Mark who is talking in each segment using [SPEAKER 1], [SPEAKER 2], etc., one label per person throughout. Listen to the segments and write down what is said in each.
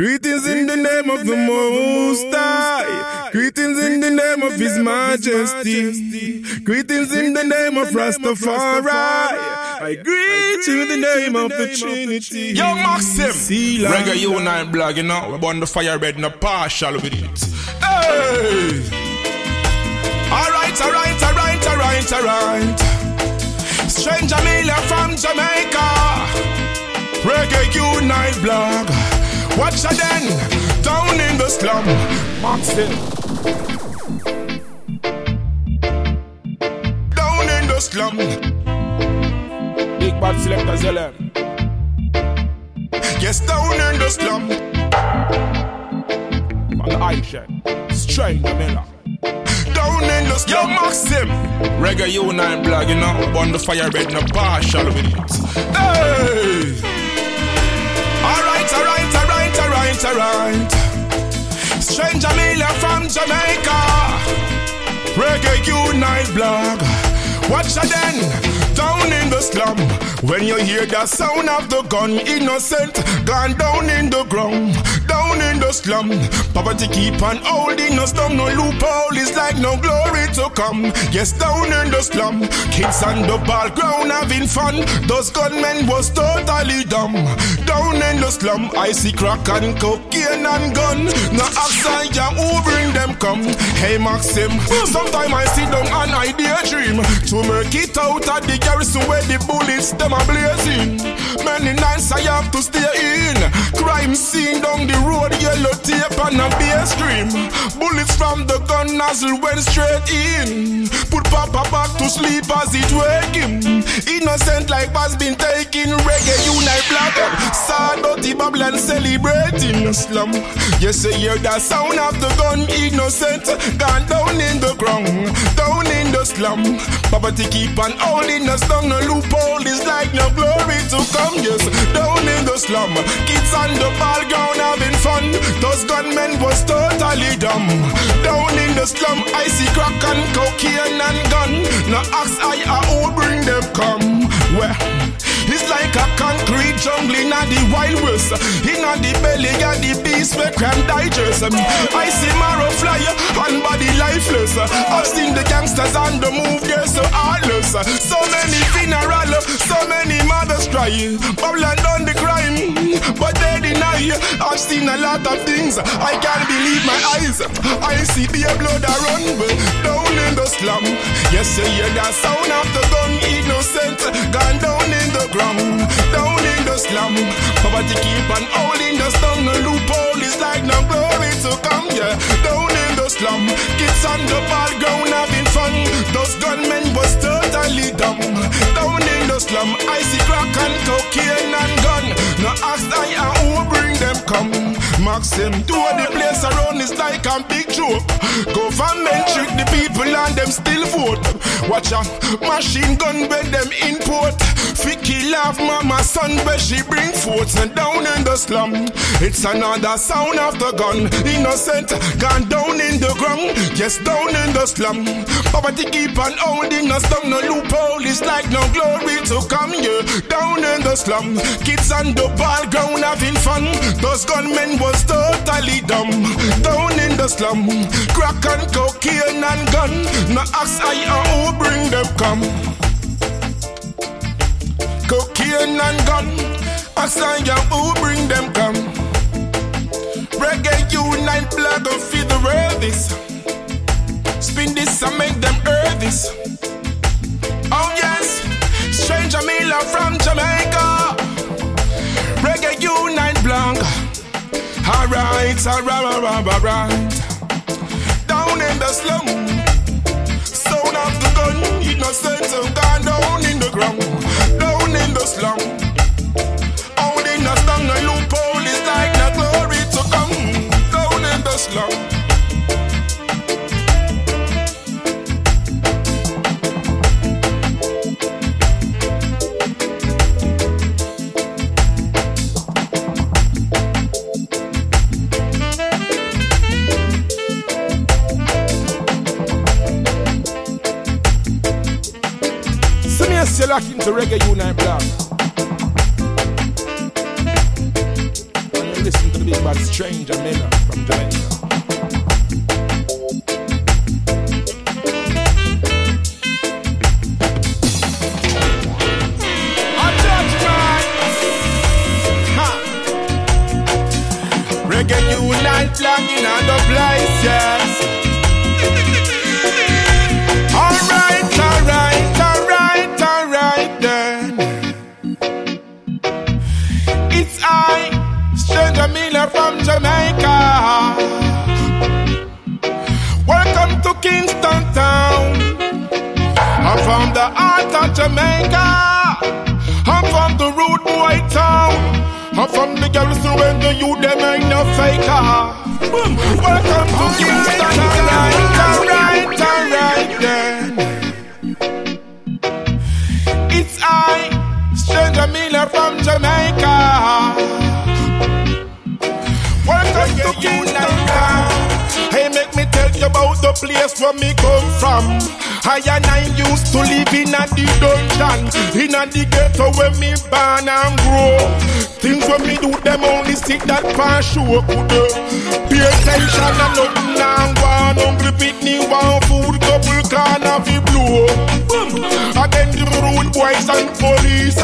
[SPEAKER 1] Greetings in the name of the Most High. Greetings in the name of His Majesty. Greetings in the name of Rastafari. I greet you in the name of the Trinity.
[SPEAKER 2] Yo, Maxim. Reggae Unite blog, you know. We're on the fire bed in a partial with it. Hey! Alright, alright, alright, alright, alright. Stranjah Miller from Jamaica. Reggae Unite blog. Watch her then, down in the slum. Maxim. Down in the slum.
[SPEAKER 1] Big bad selector Zellem.
[SPEAKER 2] Yes, down in the slum.
[SPEAKER 1] On the Aisha. Stranjah Miller.
[SPEAKER 2] Down in the slum. Yo, Maxim. Reggae Unite blog, you know. On the fire bed, no partial with it. Hey! Alright, alright, alright, alright. Stranjah Miller from Jamaica. Reggae Unite blog. Watch her then, down in the slum. When you hear the sound of the gun, innocent, gone down in the ground, down in the slum. Poverty keep on holding us down, no loophole is like no glory to come. Yes, down in the slum, kids on the ball ground having fun. Those gunmen was totally dumb. Down in the slum, I see crack and cocaine and gun. No outside, yeah, who bring them come? Hey Maxim, sometimes I sit down and I daydream to make it out of the garrison where the bullets them are blazing. Many nights I have to stay in. Crime scene down the road, yellow tape and a bass stream. Bullets from the gun nozzle went straight in. Put Papa back to sleep as it wake him. Innocent life has been taken. Reggae unite blog. Sad dirty bubble and celebrating the slum. Yes, you hear the sound of the gun. Innocent gone down in the ground, down in the slum. Poverty keep on holding us down. No loophole is like no glory to come. Yes, down in the slum. Kids on the ball ground having fun. Those gunmen was totally dumb. Down in the slum, I see crack and cocaine and gun. No ask I uh, who bring them come. Where? It's like a concrete jungle in the wild west. In the belly of the beast where crime digest. I see marrow fly and body lifeless. I've seen the gangsters on the move, they're so heartless. So many funeral, so many mothers cry. Babylon done the crime, but they deny. I've seen a lot of things, I can't believe my eyes. I see the blood a run down in the slum. Yes, you hear the sound of the slum. Poverty keep on holding the stone, no loophole is like no glory to come, yeah. Down in the slum, kids on the ball ground having fun. Those gunmen was totally dumb. Down in the slum, I see crack and cocaine and gun. No ask I and who bring them come. Maxim, do the place around is like a big joke. Government trick the people and them still vote. Watch out, machine gun where them import. Ficky laugh mama son where she bring forth and down in the slum. It's another sound of the gun. Innocent gone down in the ground. Yes, down in the slum. Poverty keep on holding us down. No loophole is like no glory to come. Yeah, down in the slum. Kids on the ball ground having fun. Those gunmen was totally dumb. Down in the slum. Crack and cocaine and gun. No ask I or who bring them come. Cocaine and gun. Ask I or who bring them come. Reggae unite blog of feed the this. Spin this and make them hear this. Oh yes, Stranjah Miller from Jamaica. Reggae unite blog. Alright, alright, alright, alright. Down in the slum. Sound of the gun, innocent and gone down in the ground. Down in the slum. Holding us down, no loophole is like no glory to come. Down in the slum.
[SPEAKER 1] Lock into Reggae Unite blog. And you listen to the big bad
[SPEAKER 2] Stranjah Miller from Jamaica. The rude boy town. I'm from the garrison when the youth them ain't no faker. Ah. Boom. Welcome to Kingston, alright, alright, alright then. It's I, Stranjah Miller from Jamaica. Welcome to Kingston. Hey, make me tell you about the place where me come from. I and I used to live in a the dungeon, in a the ghetto where me born and grow. Things when me do them only stick that pan show could uh. Pay attention and nothing now one hungry picnic one food couple can have it blow. Again the rude boys and police,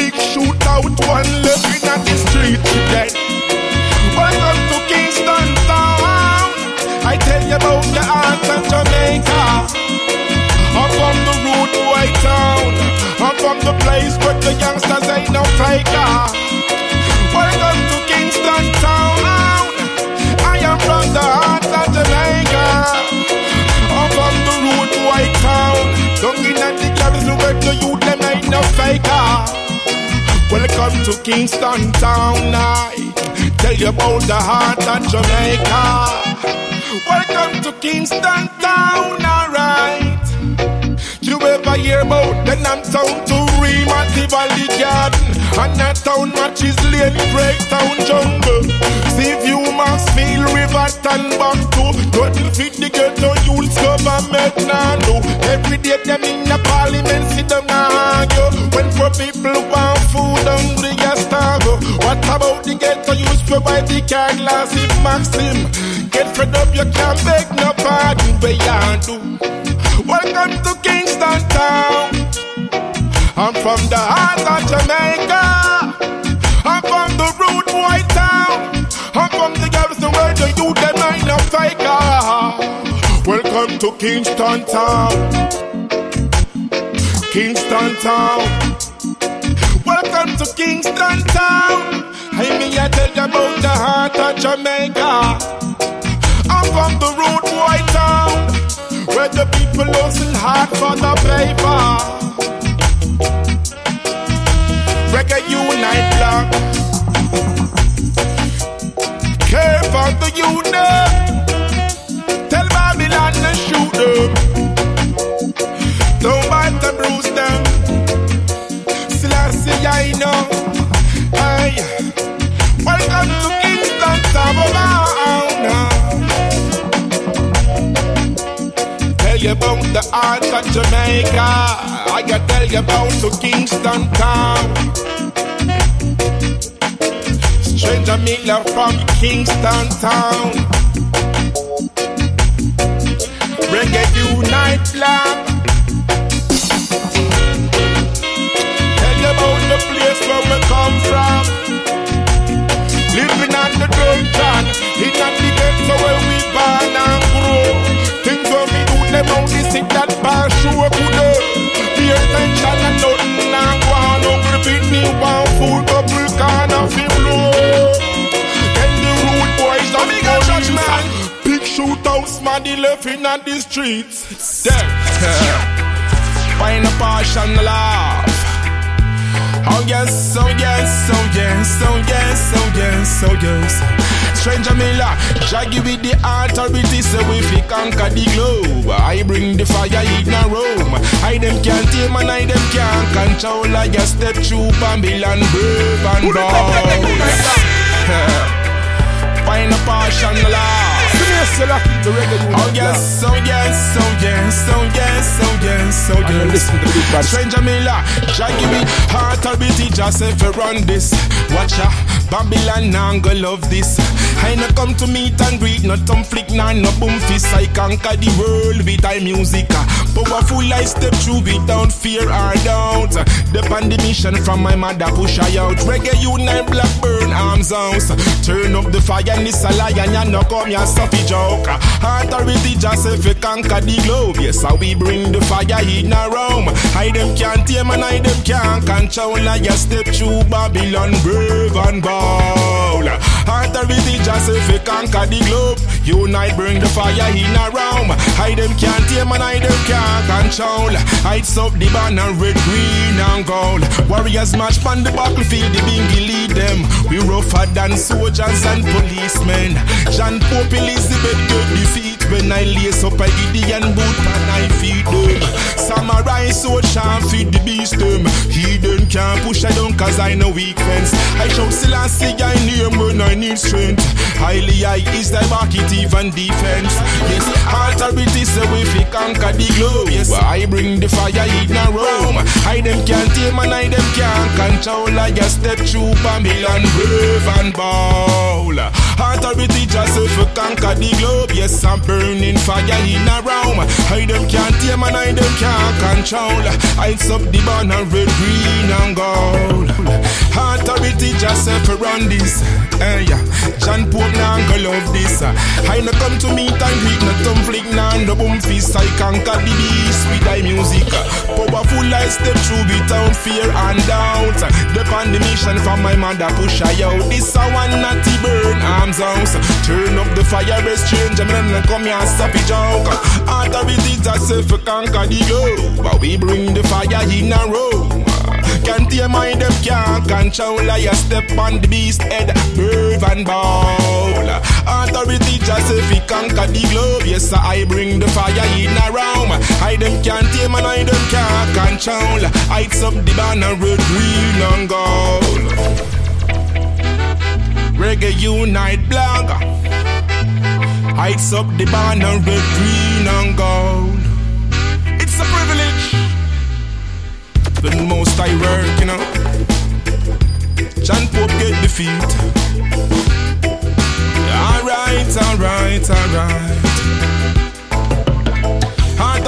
[SPEAKER 2] big shootout one left in the street today. Welcome to Kingston Town. I tell you about the the place where the youngsters ain't no faker. Welcome to Kingston Town. I am from the heart of Jamaica. I'm from the rude boy town. Don't in the garrison where the youth them ain't no faker. Welcome to Kingston Town, I tell you about the heart of Jamaica. Welcome to Kingston Town, alright. You ever hear about the Nam Town to Rema, Valley Garden? And that town matches Lane, Town Jungle. See view feel River, and back to. Nothing fit the ghetto youths government now do. Every day them in the parliament sit down and argue. When poor people want food, hungry as starve. What about the ghetto youths provide the car glass if Maxim? Get fed up, you can't beg no pardon, where you do. Welcome to Kingston Town. I'm from the heart of Jamaica. I'm from the rude white town. I'm from the garrison where the youth them ain't no faker. Welcome to Kingston Town. Kingston Town. Welcome to Kingston Town. I mean, I tell you about the heart of Jamaica. I'm from the rude white town where the people hustle hard for the paper. Reggae Unite Blog. Care for the unit. Tell Babylon to shoot them. Don't bite them, bruise them. Selassie, I know. Hey, welcome to Kingston, Sabah. Tell you about the art of Jamaica. I gotta tell you about to Kingston town. Stranjah Miller from Kingston Town. Reggae Unite Blog. Tell you about the place where we come from. Living on the dungeon, in the ghetto where we born and grow. Things where we do them only sit that bar show good. Pay attention and nothing shootouts, man, the the streets. Dead. Find a passion, love. Oh yes, oh yes, oh yes, oh yes, oh yes, oh yes. Stranjah Miller, jaggy with the authority, so if we conquer the globe, I bring the fire in a room. I them can't tame and I them can't control. I just step through Babylon, brave and bold. Find a passion, love. Oh, oh yes, oh yes, oh yes, oh yes, oh yes, oh yes. Listen to the big Stranjah Miller, Jah give me heart a beat, just if you run this. Watch ya, Babylon now go love this. I no come to meet and greet, no thumb flick, nah, no boom fist. I conquer the world with my music. Powerful I step through without fear or doubt. The mission from my mother push I out. Reggae unite blackburn arms out. Turn up the fire and this a lion, ya no come ya stuffy joke. Authority just if you conquer the globe. Yes, how we bring the fire in a room. I them can't tame and I them can't control. I just step through Babylon brave and bold. soul. Authority just if you conquer the globe. Unite, bring the fire in a room. I them can't tame and I them can't control. Heights up the banner, red, green and gold. Warriors march on the battlefield, the bingy lead them. We rougher than soldiers and policemen. John Pope Elizabeth get defeat when I lace up a Gideon boot and I feed them. Samurai sword sharp feed the beast them. He don't can't push I down cause I know weak fence. I show Selassie I name when I need strength. Highly I is the market even defense. Yes, authority say we fi conquer the globe. Yes, I bring the fire in a room. I them can't tame and I them can't control. I just step through Babylon brave and bold. Authority just fi conquer the globe. Yes, I'm burning fire in a room. I them can't tame and I them can't control. I up the banner red, green and gold. Authority just fi run this. Eh, yeah. John Pope now go love this. Ah. I no come to meet and greet, no thumb flick, nah, no boom fist. I conquer the beast with thy music. Ah. Powerful I step through without fear and doubt. Ah. The mission from my mother push I out. This a one natty burn arms house. Turn up the fire, best change, and then come here stop it joke. Authority just say for conquer the globe. But we bring the fire in a row. Can't hear my them can't control. I step on the beast head Brave and bold Authority just if he conquer the globe. Yes I bring the fire in a room. I them can't tame and I them can't control. Heights up the banner red, green and gold. Reggae Unite blog Heights up the banner red, green and gold the most I work, you know. John Pope get defeat. Alright, alright, alright.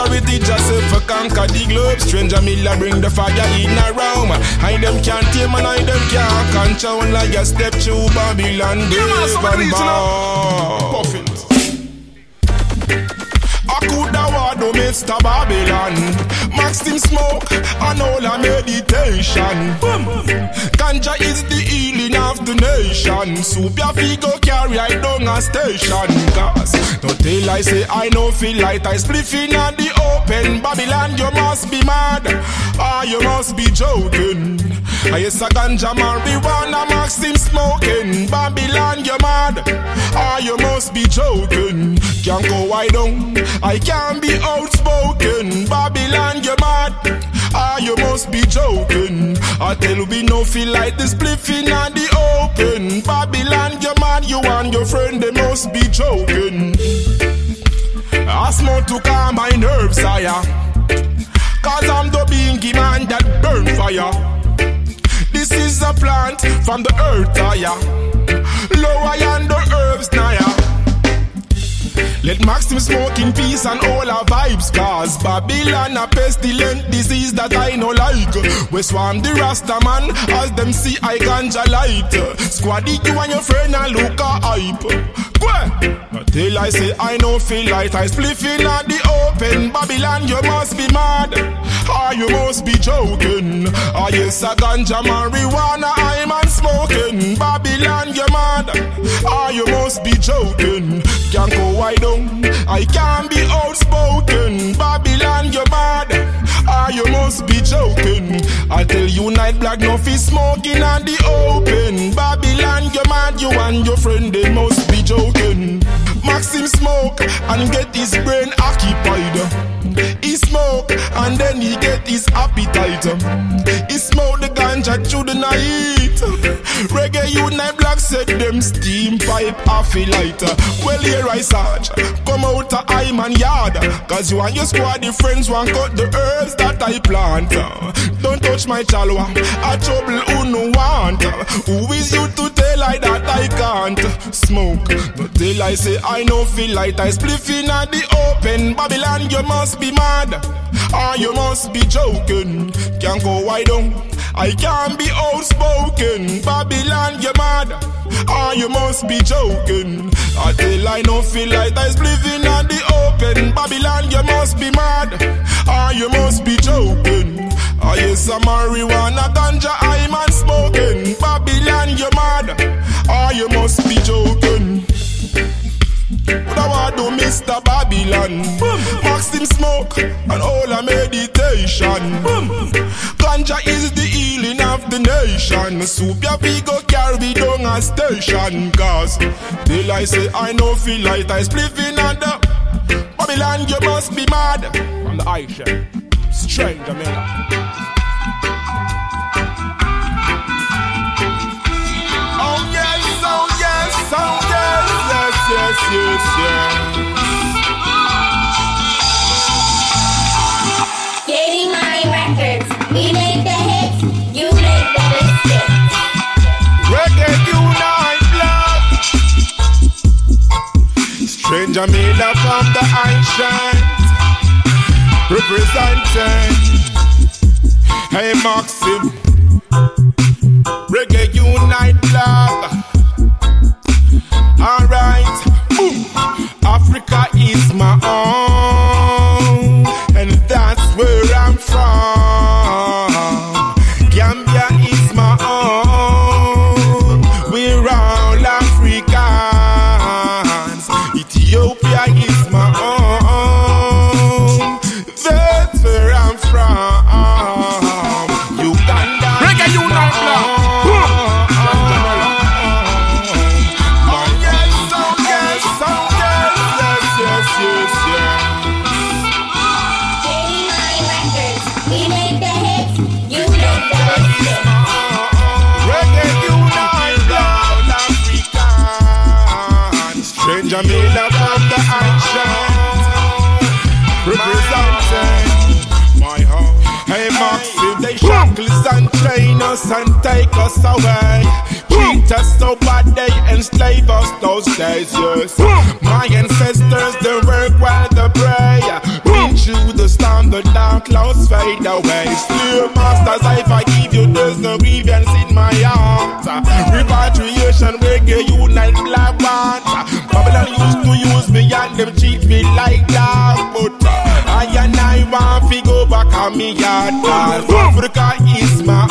[SPEAKER 2] Authority just for conquer the globe. Stranjah Miller bring the fire in a room. I them can't tame and I them can't control. Like a step through Babylon, Dave and Puffin. I coulda no Mr. Babylon. Maxim smoke and all a meditation. Boom. Ganja is the healing of the nation. Soup your figo carry I down a station. Cause don't tell I say I no feel like I spliffing at the open. Babylon you must be mad Or you must be joking I yes a ganja marijuana Maxim smoking Babylon you mad Or you must be joking Can't go wide down I can't be outspoken. Babylon, you mad. Ah, you must be joking. I tell you, we no feel like this spliffing on the open. Babylon, you mad. You and your friend, they must be joking. I smoke to calm my nerves, higher. Cause I'm the bingy man that burn fire. This is a plant from the earth, ah, higher. Lower than the herbs, naya. Let Maxim smoke in peace and all our vibes Cause Babylon a pestilent disease that I no like. We swarm the Rasta man as them see I ganja light. Squaddy you and your friend and look a hype. Till I say I no feel like I spliffing at the open. Babylon you must be mad. Or you must be joking. Or yes a ganja marijuana I'm smoking. Babylon you mad Or you must be joking Can't go wide down I can't be outspoken. Babylon, you're mad. Ah, you must be joking. I tell you, night black, no fish smoking on the open. Babylon, you're mad. You and your friend, they must be joking. Maxim smoke and get his brain occupied. He smoke and then he get his appetite. He smoke the ganja through the night. Reggae unite blog said them steam pipe off a lighter. Well here I search, come out of I man yard. Cause you and your squad the friends want cut the herbs that I plant. Don't touch my chalwa, a trouble who no want. Who is you to day like that I can't smoke. But till I say I no feel like I spliffing at the open. Babylon, you must be mad. Or you must be joking. Can't go wide on. I can't be outspoken. Babylon, you mad. Or you must be joking. Ah, Until I no feel like I living at the open. Babylon, you must be mad. Or you must be joking. Oh yes, I'm marijuana, ganja, I'm smoking. Babylon, you mad. Or you must be joking. What I want do, Mr. Babylon? Maxim smoke and all a meditation. Ganja is the healing of the nation. Soup your go carry down a station. Cause till I say I know feel like I spliffing on the Babylon, you must be mad.
[SPEAKER 1] From the Aisha, Stranjah Miller.
[SPEAKER 2] Yes, yes, yes.
[SPEAKER 3] Getting my records. We make the hits, you make the.
[SPEAKER 2] Reggae unite blog. Stranjah Miller from the ancient. Representing. Hey Maxim. Reggae unite blog. Alright. Africa is my own, and take us away. Treat us so bad they enslave us those days, yes. My ancestors, they work while they pray Been through the storm, the dark clouds fade away. Still masters, I give you, there's no grievance in my heart. Repatriation, reggae, unite black band Babylon used to use me and them treat me like that But me yard Cause Africa is my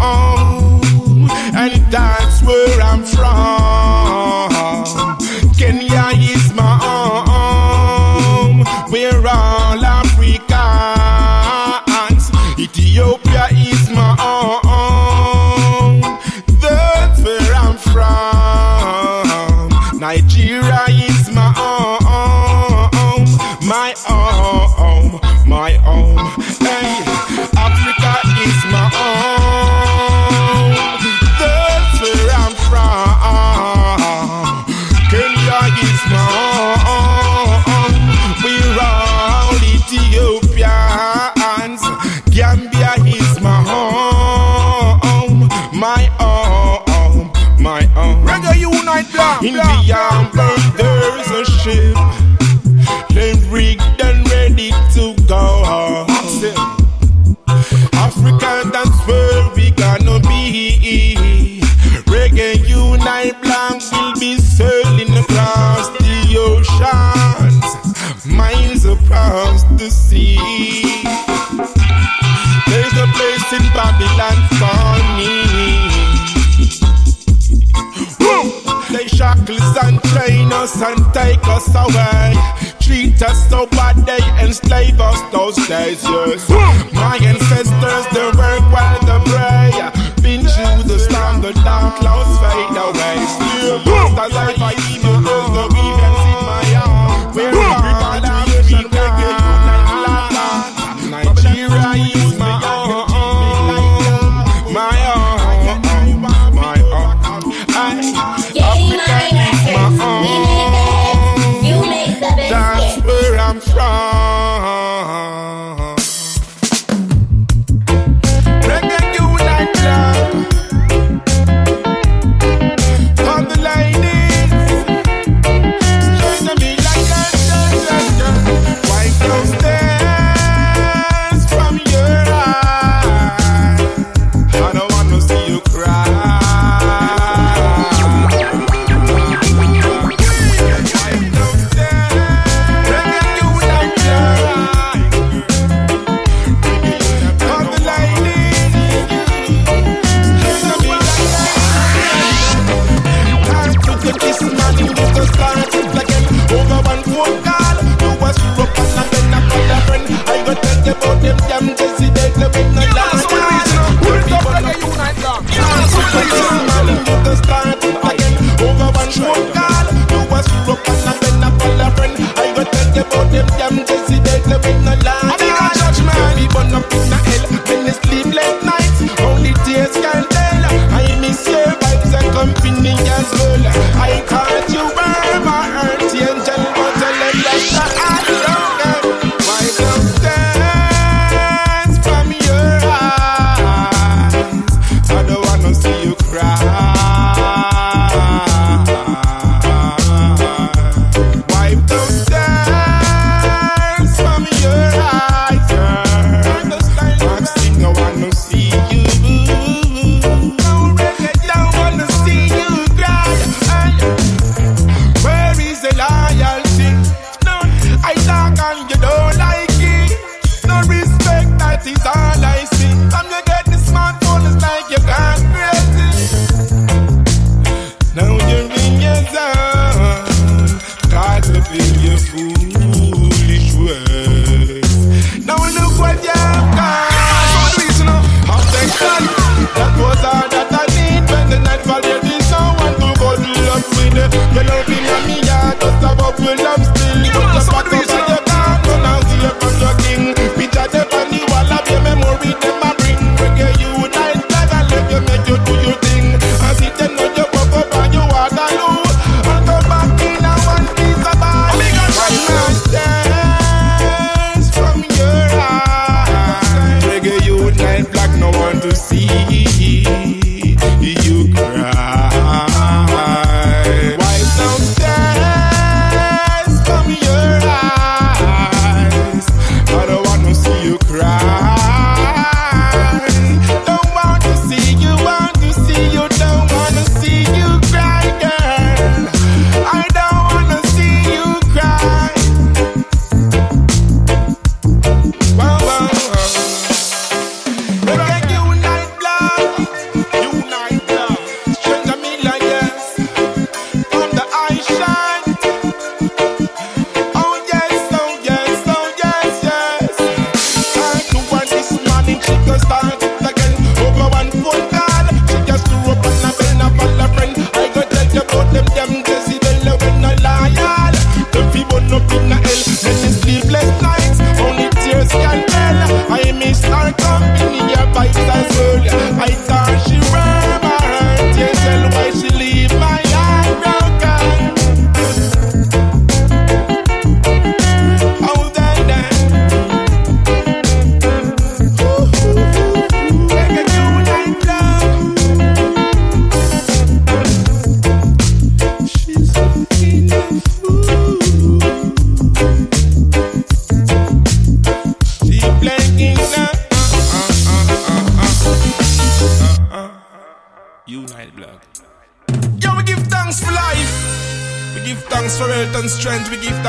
[SPEAKER 2] own And that's where I'm from. Kenya across the sea There's a place in Babylon for me they shackles and chain us and take us away. Treat us so bad they enslave us those days, yes. My ancestors, they work while they pray. Been through the storm, the dark clouds fade away. Still, as I fight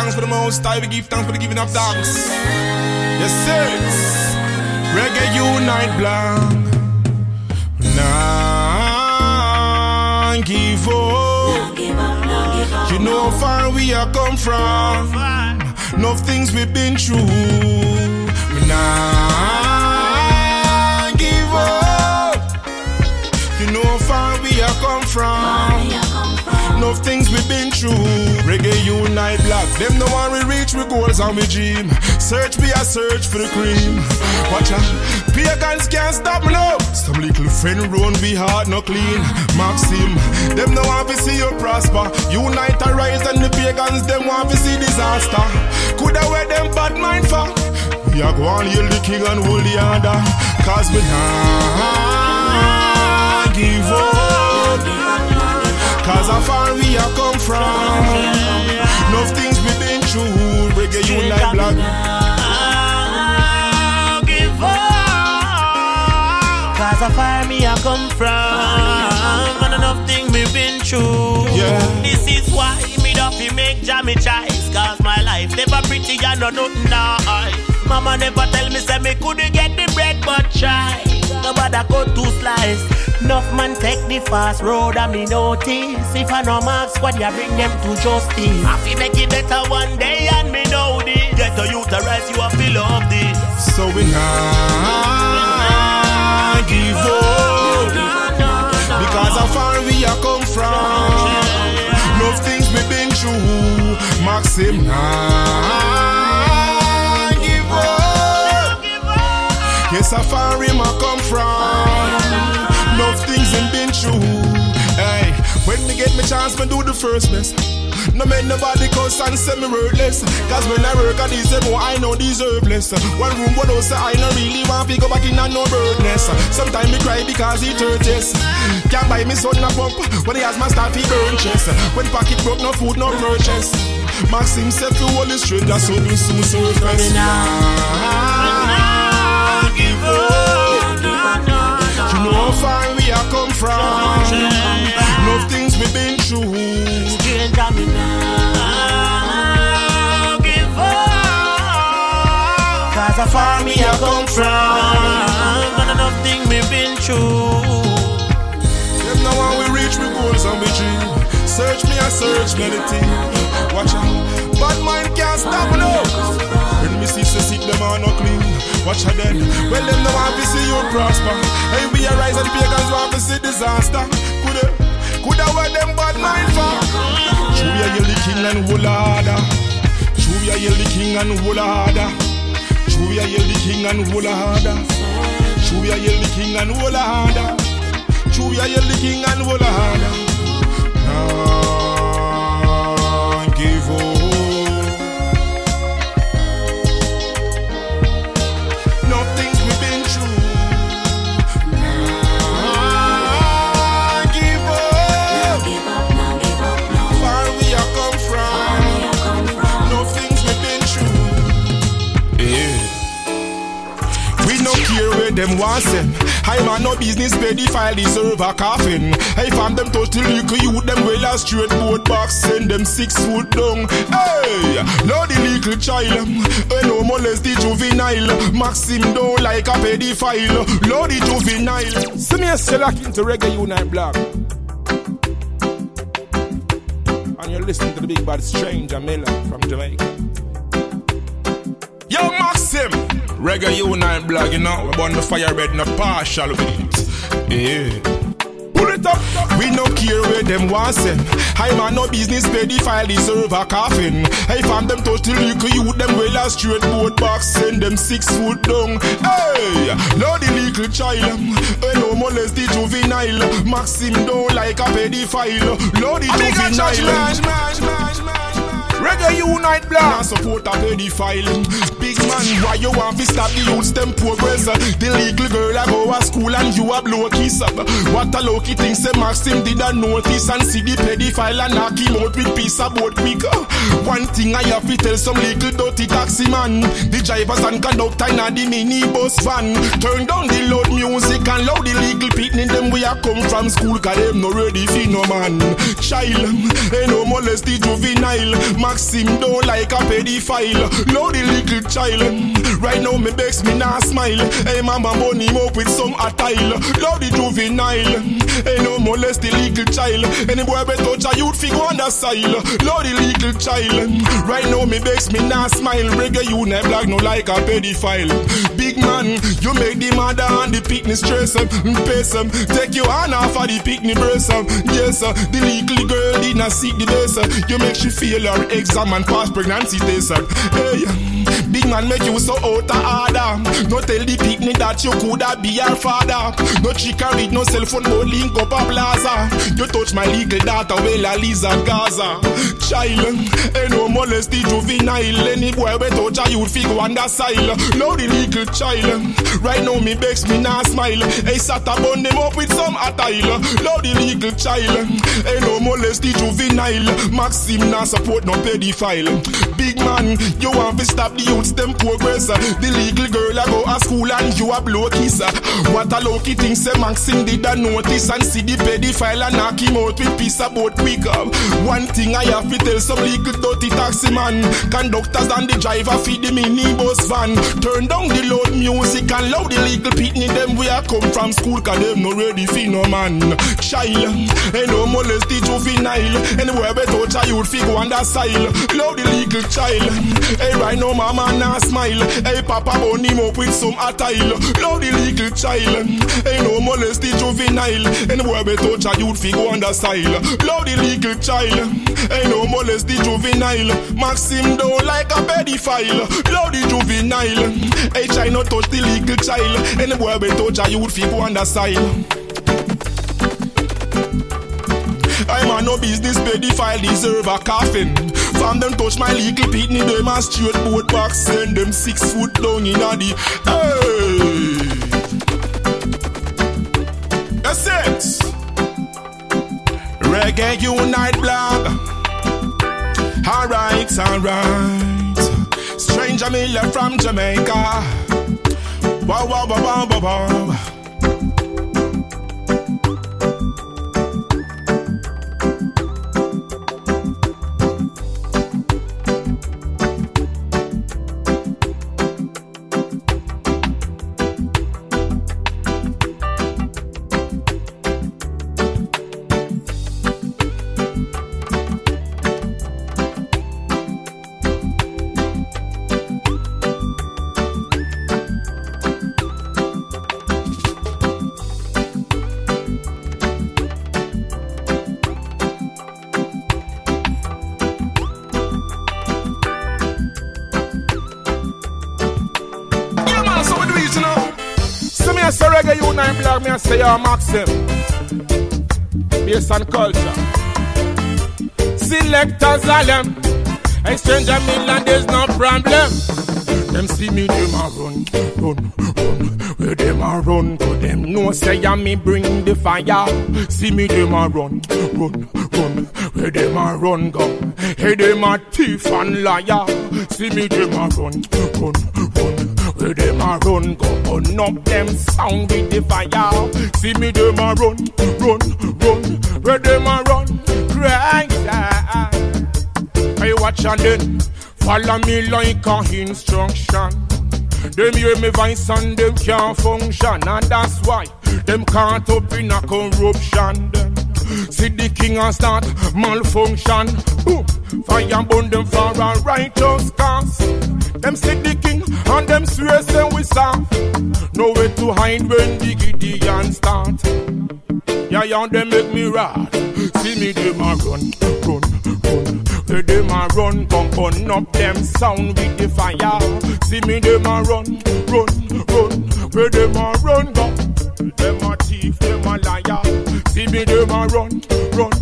[SPEAKER 2] thanks for the most high. We give thanks for the giving of thanks. Yes, it's
[SPEAKER 1] Reggae Unite Blog.
[SPEAKER 2] Nah, give up. You know how far we are come from. Enough things we've been through. We nah, give up. You know how far we are come from enough things we've been through. Reggae unite blog, them no one we reach, we goals and we dream. Search we a search for the cream. Watch out, pagans can't stop me now. Some little friend run we hard no clean. Maxim, them no want to see you prosper. Unite and rise and the pagans, them want to see disaster. Coulda wear them bad mind for. We are going to heal the king and hold the order. Cause we not give up. Cause how far we are come from. Enough things we been through. Reggae unite blog. Cause I far me I come from And
[SPEAKER 3] enough thing me been through yeah. This is why me don't fi make jammy
[SPEAKER 2] choice
[SPEAKER 3] Cause
[SPEAKER 2] my life never pretty and no nothing nice
[SPEAKER 4] Mama never tell me say me couldn't get the bread but try Nobody go to slice. Enough man take the fast road and me notice. If I no mark squad, you bring them to justice. I feel make it better one day and me know this. Get a youth to rise, you a feel love this.
[SPEAKER 2] So we nah give up. Because how far we are come from. Love things we been through. Maxim nah. Yes, how far we ma come from. Enough things we been through. Hey, when me get me chance, me do the first best. No make nobody cuss and say me worthless. Cause when I work at this more I know deserve less. One room but also I no really want to go back in and no birdness. Sometimes me cry because it hurts Can't buy me son a pump When he has my stuff he burn chest. When pocket broke no food no purchase. Maxim said to all the stranger so we soon surface You know how far we have come from Enough things we been through
[SPEAKER 4] me now give up. Cause how far me I come from. But enough thing me been through.
[SPEAKER 2] Them now when we reach we goals and we dream. Search me and search melody. Watch out, bad mind can't stop no. When me see so sick them are not clean. Watch out then. Well them no want to see you prosper. Hey we arise and the pagans want to see disaster. Coulda, coulda what them bad mind for? True ya you the king and whole order. True ya you the king and whole order. True ya you the king and whole order. True ya you the king and whole order. True ya you the king and whole. Nah, give up. Them want them. I man no business file deserve a coffin. I found them total little youth them well a straight boat box send them six foot down. Hey, Lord the little child, I no molest the juvenile. Maxim don't like a pedophile. Lord the juvenile.
[SPEAKER 1] Send me a select into Reggae Unite blog. And you're listening to the big bad Stranjah Miller from Jamaica.
[SPEAKER 2] Yo, Maxim! Reggae Unite blog, you know, we burn the fire red, no partial with it. Yeah. Pull it up. We no care where them want them. I man no business pay the file deserve a coffin. I found them total little youth them well a straight boat box send them six foot down. Hey, Lord the little child, I no molest the juvenile. Maxim don't like a pedophile. Lord the juvenile. Reggae Unite Blog Now support a pedophile Man, why you want to stop the youths them progress uh, The legal girl a go to school and you a blow kiss up. What a lucky thing say Maxim did a notice And see the pedophile and knock him out with piece of boat quick. Uh, one thing I have to tell some legal dirty taxi man. The drivers and conductor in the minibus van. Turn down the loud music and loud the legal pitney Them we a come from school cause them no ready for no man. Child, ain't no molest the juvenile. Maxim don't like a pedophile. Lord the little child them. Right now me begs me not smile. Hey mama burn him up with some attile. Lord the juvenile. Hey no molest the legal child. Any boy better touch a youth figure on the side. Lord the little child. Right now me begs me not smile. Reggae you never black no like a pedophile. Big man, you make the mother and the picnic stress em, pace em. Take your hand off of the picnic breast em. Yes, uh, the little girl did not seek the best. You make she feel her exam and pass pregnancy test. Hey, big man make you so out of order. No tell the picnic that you coulda be her father. No chick and read no cell phone, no link up a plaza. My legal daughter, well Lisa Gaza. Child, ain't no molest the juvenile. Any boy we touch a youth figure on the side. Now the legal child. Right now me begs me not smile. Hey, Sata bun them up with some attire. Now the legal child. Ain't no molest the juvenile. Maxim not support no pedophile. Big man, you want to stop the youths them
[SPEAKER 1] progress. The legal girl I go to school and you a blow kiss. What a lucky thing say Maxim did a notice and see the pedophile and knock him out with piece about quick. One thing I have to tell some legal dirty taxi man. Conductors and the driver feed the minibus van. Turn down the loud music and loud the legal pitney them we a come from school cause them no ready for no man. Child, ain't no molest the juvenile. Anywhere we touch a youth figure on that style. Loud the legal child. Hey, right now mama nah smile. Hey, papa bone him up with some attile. Loud the legal child. Ain't no molest the juvenile. Anywhere we touch a youth figure on that Loud the legal child. Ain't no molest the juvenile. Maxim don't like a pedophile. Loud the juvenile. Hey, try not touch the legal child. Anywhere we touch a youth figure on that style. I'm a no business pedophile deserve a coffin. From them touch my legal pitney, them a straight boat back, send them six foot down in a the hey. Reggae Unite blog. Alright, alright. Stranjah Miller from Jamaica. Wow, wow, wow, wow, wow, wow. Blog, me a say your Maxim. Based on culture. Selectors all them. A stranger Milan, there's no problem. Them see me, them a run, run, run. Where them a run to them know say I me bring the fire. See me, them a run, run, run. Where them a run go? Hey, them a thief and liar. See me, them a run, run, run. Where them a run go? Burn up them sound with the fire. See me, them a run, run, run. Where them a run? Cry, I watch and then follow me like a instruction. Them hear me voice and them can't function, and that's why them can't up in a corruption. Them see the king and start malfunction. Boom, fire burn them for a righteous cause. Them see the king and them swear say we soft. Nowhere to hide when the Gideon start. Yeah, yeah, they make me rad. See me, them a run, run, run. Where them a run, gun burn up them sound with the fire. See me, them a run, run, run. Where them a run, gun. Them a thief, them a liar. See me, them a run, run.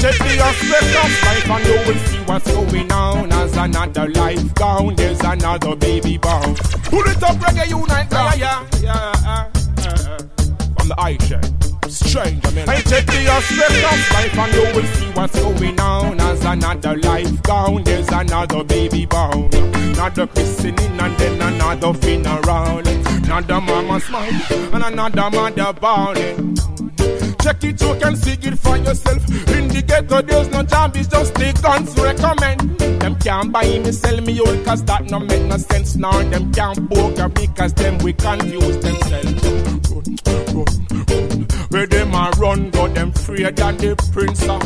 [SPEAKER 1] Take the aspect of life and you will see what's going on. As another life gone, there's another baby born Pull it up, reggae unite, yeah, yeah, yeah. From the eye check. Strange, I mean. I take the aspect of life and you will see what's going on. As another life gone, there's another baby born Another christening and then another funeral. Another mama smile and another mother bawling Check it, you can see it for yourself. In the ghetto, there's no job, it's just the guns to recommend. Them can't buy me, sell me all, cause that no make no sense. Now them can't poker me, cause them we confuse themselves. Where them a run, go them freer than the prince of.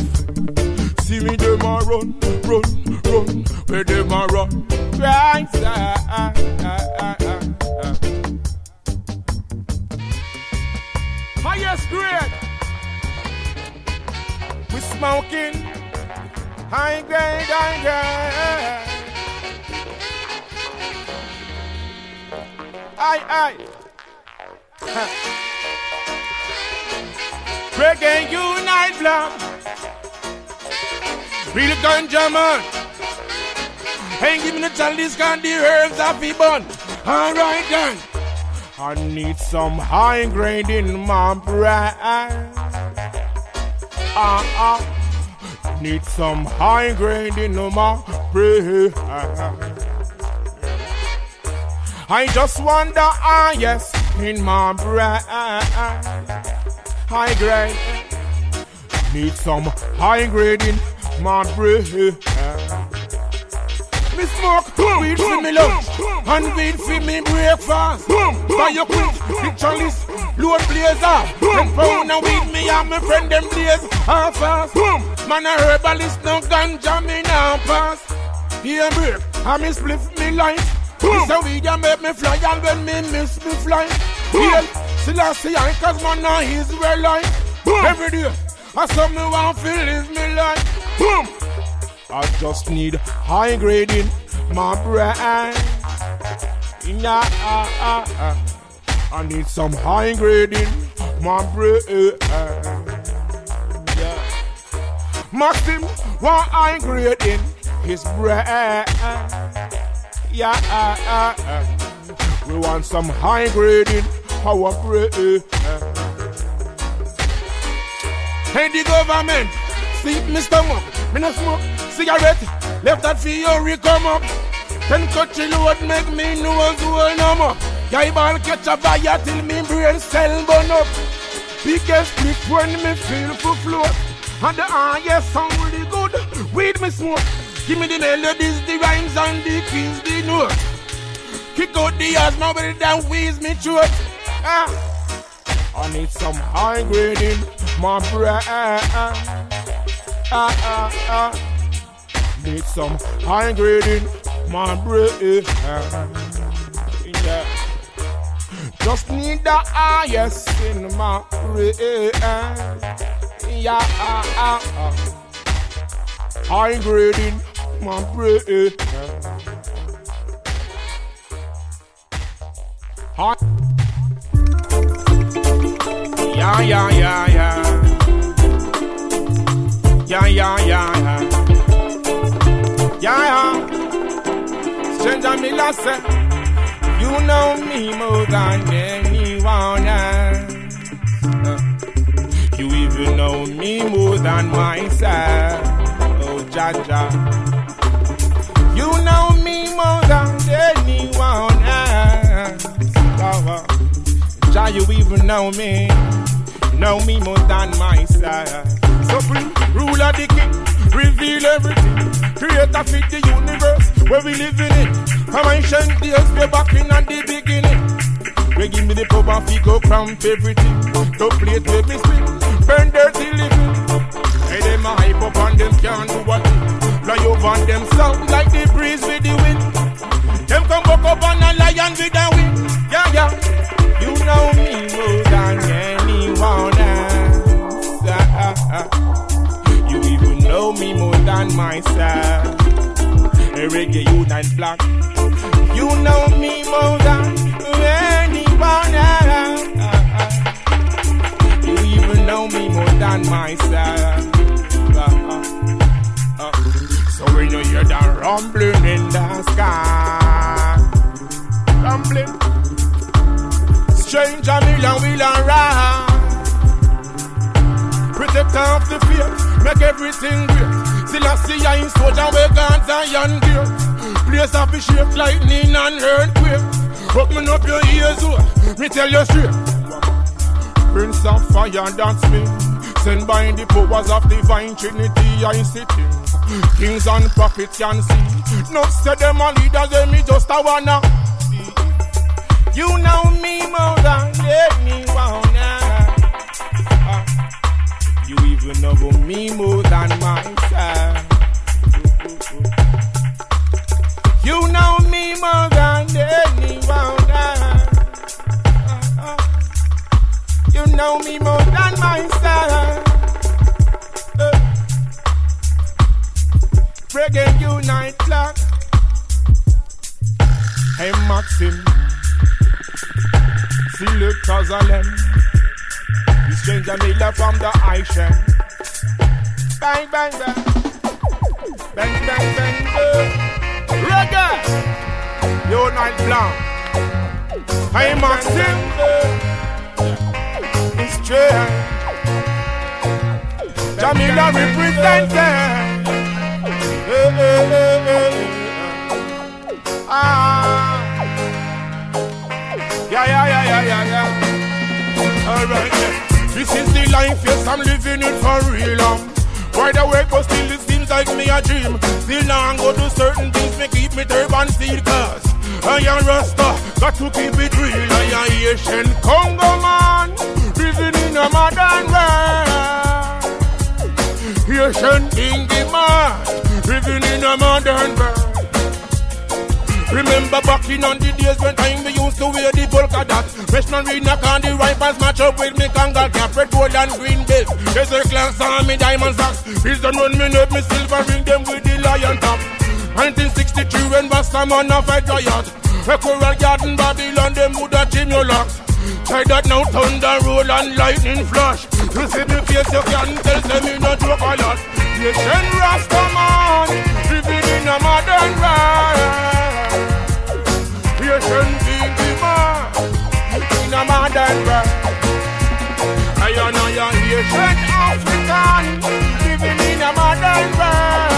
[SPEAKER 1] See me, them a run, run, run. Where them a run. Right. Smoking high grade, high grade. Aye, aye. Reggae Unite Blog. Real ganja man. Ain't give me the chalice, can the herbs have be bun. Alright then. I need some high grade in my bread. Ah uh. Need some high grade in my bread. I just want the highest in my bread. High grade. Need some high grade in my bread. Me smoke weed for me lunch and weed for me breakfast. Buy your quick picture list, load blazer. Ten pound a weed me and my friend them blaze half fast. Boom. Man a herbalist, no ganja me now pass. Here break, and me spliff me light. This a weed ya make me fly and when me miss me fly. Here, Selassie I cause man a well life. Every day, I saw me want to live me life. Boom. I just need high grading my brain. Nah, uh, uh, uh. I need some high grading my brain. Yeah. Maxim, want high grading his brain. Yeah, we want some high grading our brain. Hey, the government, see me stomach, me no smoke cigarette. Left that for you, come up. Ten country load make me nose well no more. Guy ball catch a fire till me brain cell burn up. Biggest flip when me feel for float. And the highest sound really good. Weed me smoke. Give me the melodies, the rhymes and the keys, the note. Kick out the asthma with that wheeze me throat. Ah. I need some high grading, my brain. Ah, ah, ah. Need some high grading, my brain. Just need the highest in my brain. Yeah, ah, ah, ah. High grading, my brain. High. Yeah, yeah, yeah, yeah. Yeah, yeah, yeah, yeah. Yeah, yeah. Stranjah Miller said, You know me more than anyone else. You even know me more than myself. Oh, Jaja. You know me more than anyone else. Oh, you even know me, know me more than myself. Supreme ruler the king, reveal everything. Creator fit the universe where we living in. From ancient days, way back in at the beginning. We give me the power fi go cramp everything. To plate make me spin, burn dirty living. Hey, them a hype up and them can't do what Fly over and them sound like the breeze with the wind. Them come back up on a lion with a wing. Yeah, yeah. You know me more than anyone else. Ah, ah, ah. You even know me more than myself. A reggae unite black. You know me more than anyone else. You even know me more than myself. Uh, uh, uh. So when you hear that rumbling in the sky, rumbling stranger million will arise. Protect off the faith, make everything great. Still I in soldier we guns iron gear. Place up shape lightning and earthquake. Open up your ears, oh, me tell you straight. Prince of fire, that's me. Sent by the powers of divine trinity, I sitting. Kings and prophets can see. No say them a leaders, they me just a wanna. You know me more than anyone uh, You even know me more than myself. Reggae Unite Clock. Hey Maxim. see Selectors Alem. The Stranjah Miller from the Aishan. Bang, bang, bang. Bang, bang, bang, bang. Reggae. Yo, night blanc. Hey, Maxim. It's true. Jamila representing. Yeah, yeah, yeah, yeah, yeah, yeah. Alright. This is the life, yes, I'm living it for real. Um. Wide awake, but still it seems like me a dream. Still now I go do certain things, me keep me turban seed, cause I am Rasta, got to keep it real. I am Asian Congo man, living in a modern world. Asian Ingy man, living in a modern world. Remember back in on the days when time we used to wear the polka dot Fresh man read knock on the rifles match up with me kangal cap. Red, gold and green base There's a class on me diamond socks. Please don't run me up me silver ring them with the lion top. 1963 when Bastaman a fight riot A coral garden Babylon them woulda trim your locks Try that now thunder roll and lightning flash You see me face you can tell them me no joke a lot Nation Rastaman Living in a modern world Asian baby man in a modern world. I am a Asian African living in a modern world.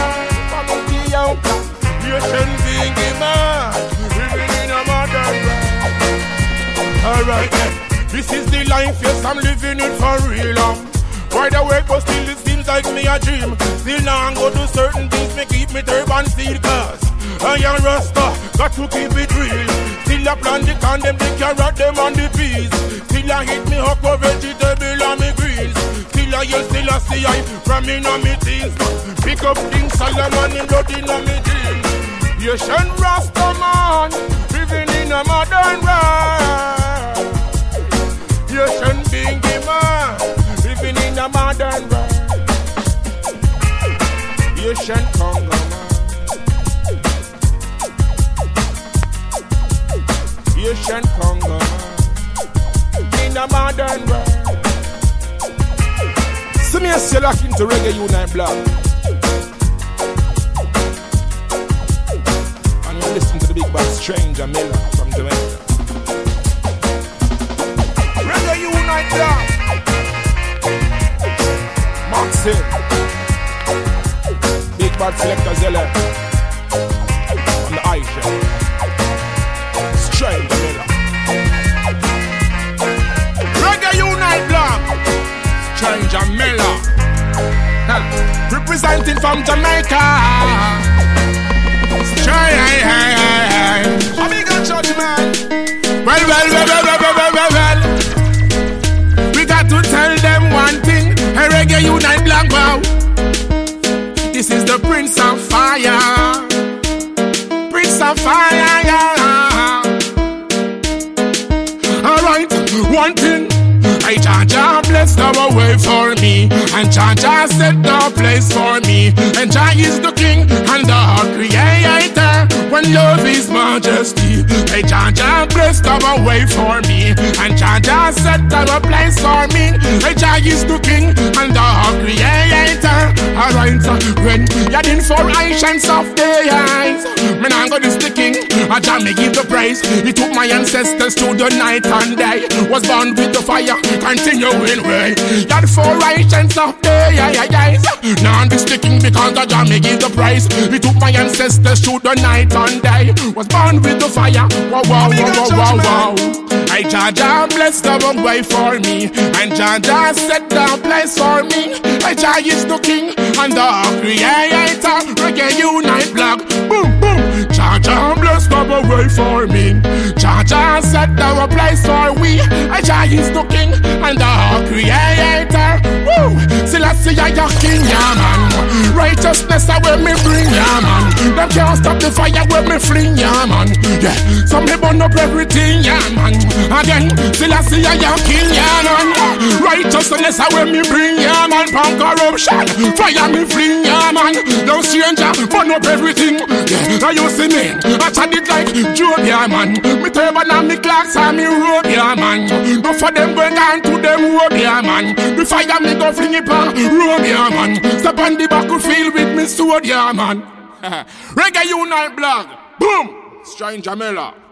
[SPEAKER 1] Asian baby man living in a modern world. Alright, yeah. This is the life, yes, I'm living it for real. Wide awake, but still it seems like me a dream. Still now I go do certain things, me keep me turban seed, cause I am Rasta, got to keep it real. Still I plant the can, them the carrot, them and the peas. Still I hit me up for vegetable and me greens. Still I still I see I from in on me teens. Pick up King Solomon in blood in on me jeans. Asian Rasta man, living in a modern world. Asian bingy man, living in a modern world. Asian Congo man. Asian Congo in a modern world. See me as you lock into Reggae Unite Blog. And you listen to the big bad Stranjah Miller bad selectors, yeah. On the ice, yeah. Straight vanilla. Reggae Unite Black. Strange Jamela. Representing from Jamaica. One thing. I Jah blessed our way for me, and Jah set the place for me. And Jah is the King and the Creator. When love is majesty, I Jah blessed our way for me, and Jah set our place for me. I Jah is the King and the Creator. Alright, when you're in for ancients of the eyes, me nah go this I Jah me give the praise. He took my ancestors to the night and day. Was born with the fire, continuing way. You're for righteous of the yeah, yeah, yeah. Now be sticking because the Jah me give the praise. He took my ancestors to the night and day. Was born with the fire. Wow, wow, wow, wow, wow, wow. I Jah Jah bless the wrong way for me, and Jah Jah set the place for me. I Jah is the King and the Creator. Reggae Unite Blog, boom, boom. Jah Jah bless the way for me. Jah Jah set the place for we. I Jah is the King and the Creator. Woo! Selassie, I your King, yeah man. Righteousness I will me bring, yeah man. Them can't stop the fire when me fling, yeah man. Yeah, some me burn up everything, yeah man. Again, Selassie, I your King, yeah man. Righteousness I will me bring, yeah man. Punk corruption, fire me fling, yeah man. No stranger, burn up everything. Yeah, I you see me, I it like Job, yeah man. Me turban and me clocks and me robe, yeah man. No for them going down to them road, yeah, man. The fire me go fling it on road, yeah, man. Step on the battlefield with me sword, yeah, man. Reggae Unite blog. Boom! Stranjah Miller.